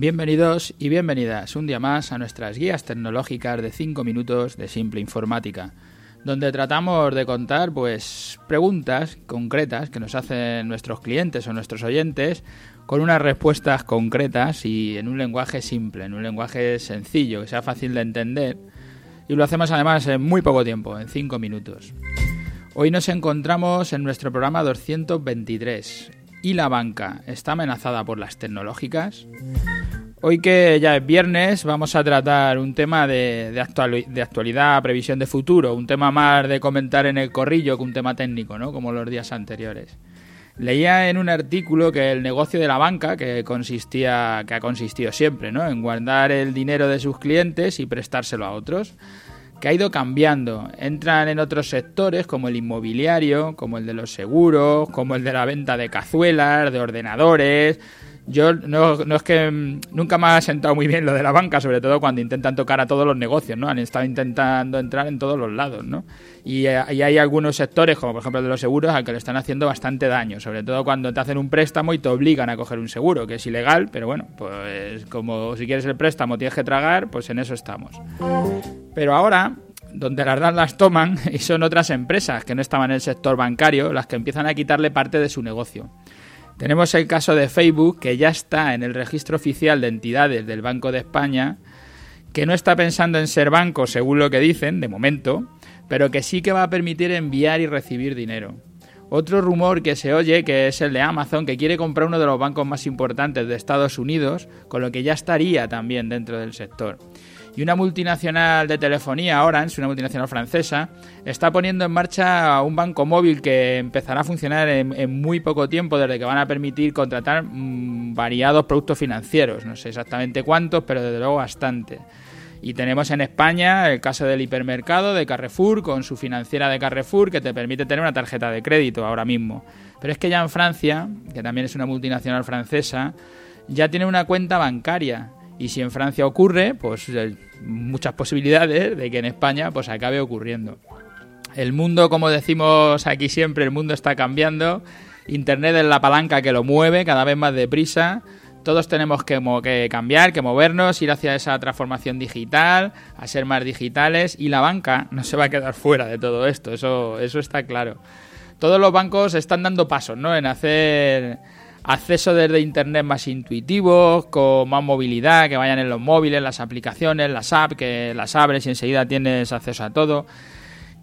Bienvenidos y bienvenidas un día más a nuestras guías tecnológicas de 5 minutos de simple informática, donde tratamos de contar pues preguntas concretas que nos hacen nuestros clientes o nuestros oyentes con unas respuestas concretas y en un lenguaje simple, en un lenguaje sencillo, que sea fácil de entender. Y lo hacemos además en muy poco tiempo, en 5 minutos. Hoy nos encontramos en nuestro programa 223. ¿Y la banca está amenazada por las tecnológicas? Hoy que ya es viernes vamos a tratar un tema de, de, actualidad, previsión de futuro, un tema más de comentar en el corrillo que un tema técnico, ¿no? Como los días anteriores. Leía en un artículo que el negocio de la banca, que consistía, que ha consistido siempre, ¿no? En guardar el dinero de sus clientes y prestárselo a otros, que ha ido cambiando. Entran en otros sectores como el inmobiliario, como el de los seguros, como el de la venta de cazuelas, de ordenadores, yo no, no, es que mm, nunca me ha sentado muy bien lo de la banca, sobre todo cuando intentan tocar a todos los negocios, ¿no? Han estado intentando entrar en todos los lados, ¿no? Y, eh, hay algunos sectores, como por ejemplo el de los seguros, al que le están haciendo bastante daño, sobre todo cuando te hacen un préstamo y te obligan a coger un seguro, que es ilegal, pero bueno, pues como si quieres el préstamo tienes que tragar, pues en eso estamos. Pero ahora donde las dan las toman y son otras empresas que no estaban en el sector bancario las que empiezan a quitarle parte de su negocio. Tenemos el caso de Facebook, que ya está en el registro oficial de entidades del Banco de España, que no está pensando en ser banco, según lo que dicen, de momento, pero que sí que va a permitir enviar y recibir dinero. Otro rumor que se oye, que es el de Amazon, que quiere comprar uno de los bancos más importantes de Estados Unidos, con lo que ya estaría también dentro del sector. Y una multinacional de telefonía, Orange, una multinacional francesa, está poniendo en marcha un banco móvil que empezará a funcionar en, muy poco tiempo, desde que van a permitir contratar mm, variados productos financieros. No sé exactamente cuántos, pero desde luego bastante. Y tenemos en España el caso del hipermercado de Carrefour con su financiera de Carrefour que te permite tener una tarjeta de crédito ahora mismo. Pero es que ya en Francia, que también es una multinacional francesa, ya tiene una cuenta bancaria y si en Francia ocurre, pues hay muchas posibilidades de que en España pues acabe ocurriendo. El mundo, como decimos aquí siempre, el mundo está cambiando. Internet es la palanca que lo mueve cada vez más deprisa. Todos tenemos que, que, cambiar, que movernos, ir hacia esa transformación digital, a ser más digitales y la banca no se va a quedar fuera de todo esto, eso, eso está claro. Todos los bancos están dando pasos ¿no? en hacer acceso desde Internet más intuitivo, con más movilidad, que vayan en los móviles, las aplicaciones, las apps, que las abres y enseguida tienes acceso a todo.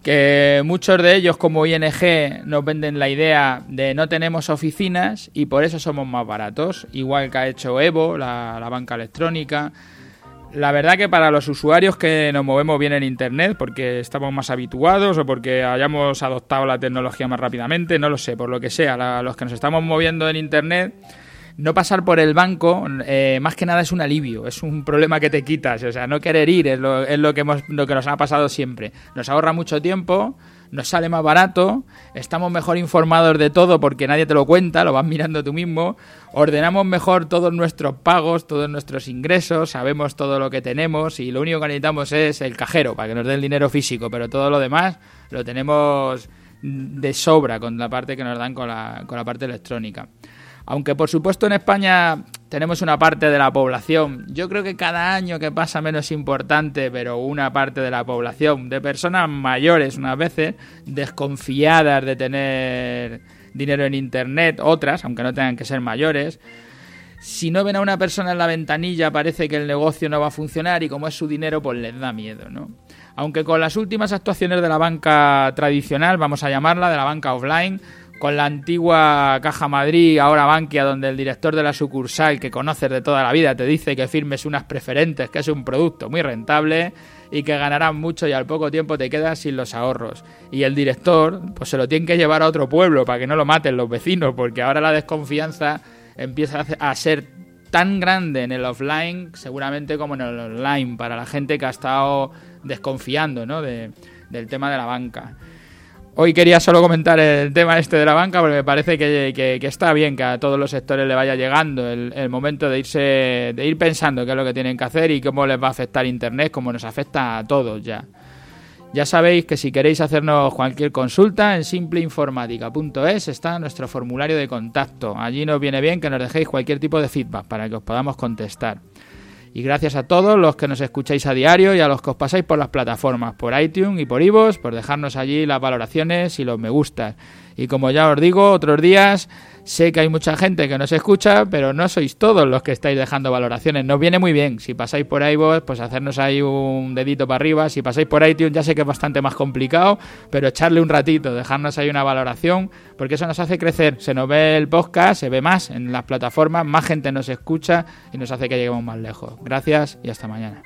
Que muchos de ellos, como ING, nos venden la idea de no tenemos oficinas y por eso somos más baratos, igual que ha hecho Evo, la, la banca electrónica. La verdad que para los usuarios que nos movemos bien en Internet, porque estamos más habituados o porque hayamos adoptado la tecnología más rápidamente, no lo sé, por lo que sea, los que nos estamos moviendo en Internet, no pasar por el banco, eh, más que nada es un alivio, es un problema que te quitas, o sea, no querer ir es lo, es lo que, hemos, lo que nos ha pasado siempre. Nos ahorra mucho tiempo, nos sale más barato, estamos mejor informados de todo porque nadie te lo cuenta, lo vas mirando tú mismo, ordenamos mejor todos nuestros pagos, todos nuestros ingresos, sabemos todo lo que tenemos y lo único que necesitamos es el cajero para que nos dé el dinero físico, pero todo lo demás lo tenemos de sobra con la parte que nos dan con la, con la parte electrónica. Aunque por supuesto en España tenemos una parte de la población, yo creo que cada año que pasa menos importante, pero una parte de la población, de personas mayores unas veces, desconfiadas de tener dinero en Internet, otras, aunque no tengan que ser mayores, si no ven a una persona en la ventanilla parece que el negocio no va a funcionar y como es su dinero pues les da miedo, ¿no? Aunque con las últimas actuaciones de la banca tradicional, vamos a llamarla, de la banca offline, con la antigua Caja Madrid, ahora Bankia, donde el director de la sucursal que conoces de toda la vida te dice que firmes unas preferentes, que es un producto muy rentable y que ganarás mucho y al poco tiempo te quedas sin los ahorros. Y el director, pues se lo tiene que llevar a otro pueblo para que no lo maten los vecinos, porque ahora la desconfianza empieza a ser tan grande en el offline, seguramente como en el online, para la gente que ha estado desconfiando ¿no? de, del tema de la banca. Hoy quería solo comentar el tema este de la banca porque me parece que, está bien que a todos los sectores le vaya llegando el, momento de irse, de ir pensando qué es lo que tienen que hacer y cómo les va a afectar Internet, como nos afecta a todos ya. Ya sabéis que si queréis hacernos cualquier consulta en simpleinformática.es está nuestro formulario de contacto. Allí nos viene bien que nos dejéis cualquier tipo de feedback para que os podamos contestar. Y gracias a todos los que nos escucháis a diario y a los que os pasáis por las plataformas, por iTunes y por iVoox, por dejarnos allí las valoraciones y los me gustas. Y como ya os digo, otros días sé que hay mucha gente que nos escucha, pero no sois todos los que estáis dejando valoraciones. Nos viene muy bien. Si pasáis por iVoox, pues hacernos ahí un dedito para arriba. Si pasáis por iTunes, ya sé que es bastante más complicado, pero echarle un ratito, dejarnos ahí una valoración, porque eso nos hace crecer. Se nos ve el podcast, se ve más en las plataformas, más gente nos escucha y nos hace que lleguemos más lejos. Gracias y hasta mañana.